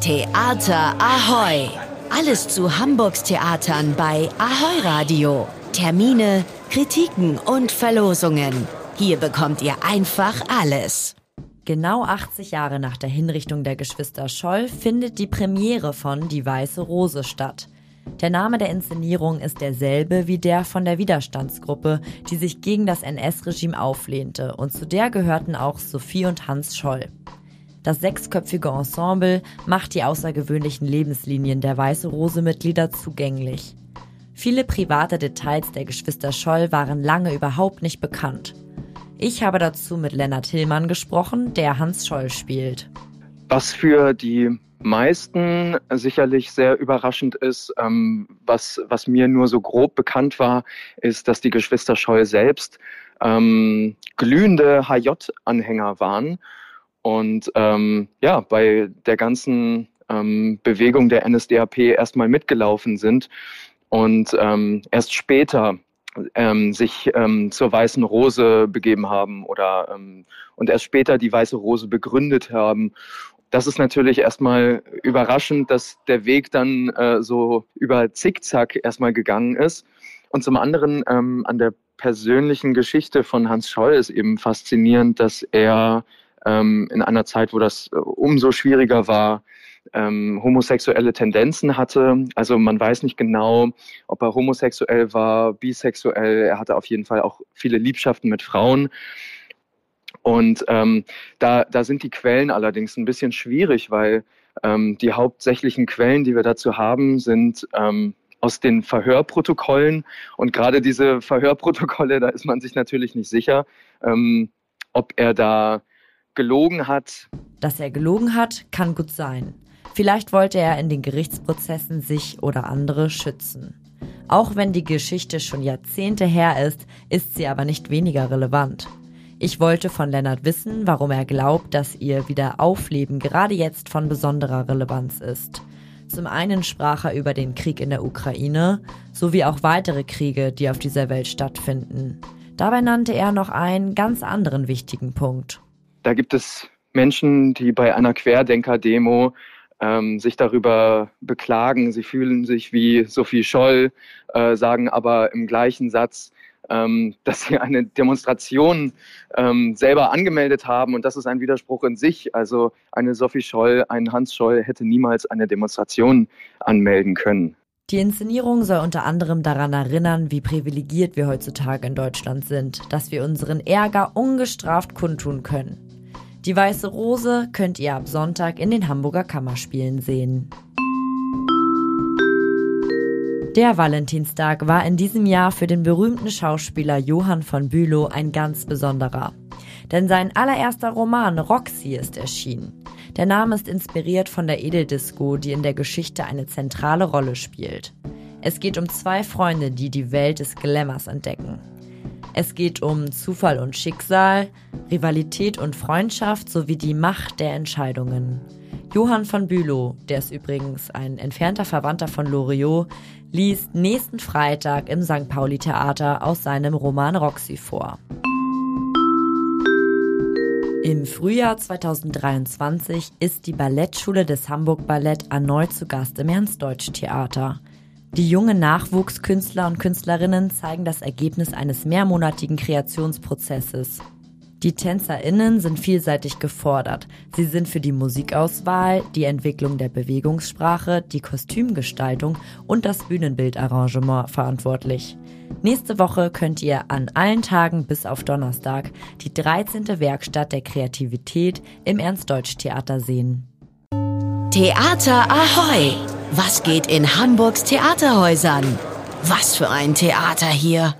Theater Ahoy! Alles zu Hamburgs Theatern bei Ahoy Radio. Termine, Kritiken und Verlosungen. Hier bekommt ihr einfach alles. Genau 80 Jahre nach der Hinrichtung der Geschwister Scholl findet die Premiere von Die Weiße Rose statt. Der Name der Inszenierung ist derselbe wie der von der Widerstandsgruppe, die sich gegen das NS-Regime auflehnte, und zu der gehörten auch Sophie und Hans Scholl. Das sechsköpfige Ensemble macht die außergewöhnlichen Lebenslinien der Weiße Rose-Mitglieder zugänglich. Viele private Details der Geschwister Scholl waren lange überhaupt nicht bekannt. Ich habe dazu mit Lennart Hillmann gesprochen, der Hans Scholl spielt. Was für die meisten sicherlich sehr überraschend ist, ähm, was, was mir nur so grob bekannt war, ist, dass die Geschwister Scholl selbst ähm, glühende HJ-Anhänger waren und ähm, ja, bei der ganzen ähm, Bewegung der NSDAP erstmal mitgelaufen sind und ähm, erst später ähm, sich ähm, zur Weißen Rose begeben haben oder ähm, und erst später die Weiße Rose begründet haben. Das ist natürlich erstmal überraschend, dass der Weg dann äh, so über Zickzack erstmal gegangen ist. Und zum anderen ähm, an der persönlichen Geschichte von Hans Scholl ist eben faszinierend, dass er ähm, in einer Zeit, wo das äh, umso schwieriger war, ähm, homosexuelle Tendenzen hatte. Also man weiß nicht genau, ob er homosexuell war, bisexuell. Er hatte auf jeden Fall auch viele Liebschaften mit Frauen. Und ähm, da, da sind die Quellen allerdings ein bisschen schwierig, weil ähm, die hauptsächlichen Quellen, die wir dazu haben, sind ähm, aus den Verhörprotokollen. Und gerade diese Verhörprotokolle, da ist man sich natürlich nicht sicher, ähm, ob er da gelogen hat. Dass er gelogen hat, kann gut sein. Vielleicht wollte er in den Gerichtsprozessen sich oder andere schützen. Auch wenn die Geschichte schon Jahrzehnte her ist, ist sie aber nicht weniger relevant. Ich wollte von Lennart wissen, warum er glaubt, dass ihr Wiederaufleben gerade jetzt von besonderer Relevanz ist. Zum einen sprach er über den Krieg in der Ukraine sowie auch weitere Kriege, die auf dieser Welt stattfinden. Dabei nannte er noch einen ganz anderen wichtigen Punkt. Da gibt es Menschen, die bei einer Querdenker-Demo ähm, sich darüber beklagen. Sie fühlen sich wie Sophie Scholl, äh, sagen aber im gleichen Satz, ähm, dass sie eine Demonstration ähm, selber angemeldet haben und das ist ein Widerspruch in sich. Also eine Sophie Scholl, ein Hans Scholl hätte niemals eine Demonstration anmelden können. Die Inszenierung soll unter anderem daran erinnern, wie privilegiert wir heutzutage in Deutschland sind, dass wir unseren Ärger ungestraft kundtun können. Die Weiße Rose könnt ihr ab Sonntag in den Hamburger Kammerspielen sehen. Der Valentinstag war in diesem Jahr für den berühmten Schauspieler Johann von Bülow ein ganz besonderer. Denn sein allererster Roman Roxy ist erschienen. Der Name ist inspiriert von der Edeldisco, die in der Geschichte eine zentrale Rolle spielt. Es geht um zwei Freunde, die die Welt des Glamours entdecken. Es geht um Zufall und Schicksal, Rivalität und Freundschaft sowie die Macht der Entscheidungen. Johann von Bülow, der ist übrigens ein entfernter Verwandter von Loriot, liest nächsten Freitag im St. Pauli Theater aus seinem Roman Roxy vor. Im Frühjahr 2023 ist die Ballettschule des Hamburg Ballett erneut zu Gast im Ernstdeutsch Theater. Die jungen Nachwuchskünstler und Künstlerinnen zeigen das Ergebnis eines mehrmonatigen Kreationsprozesses. Die TänzerInnen sind vielseitig gefordert. Sie sind für die Musikauswahl, die Entwicklung der Bewegungssprache, die Kostümgestaltung und das Bühnenbildarrangement verantwortlich. Nächste Woche könnt ihr an allen Tagen bis auf Donnerstag die 13. Werkstatt der Kreativität im Ernstdeutsch-Theater sehen. Theater Ahoy! Was geht in Hamburgs Theaterhäusern? Was für ein Theater hier!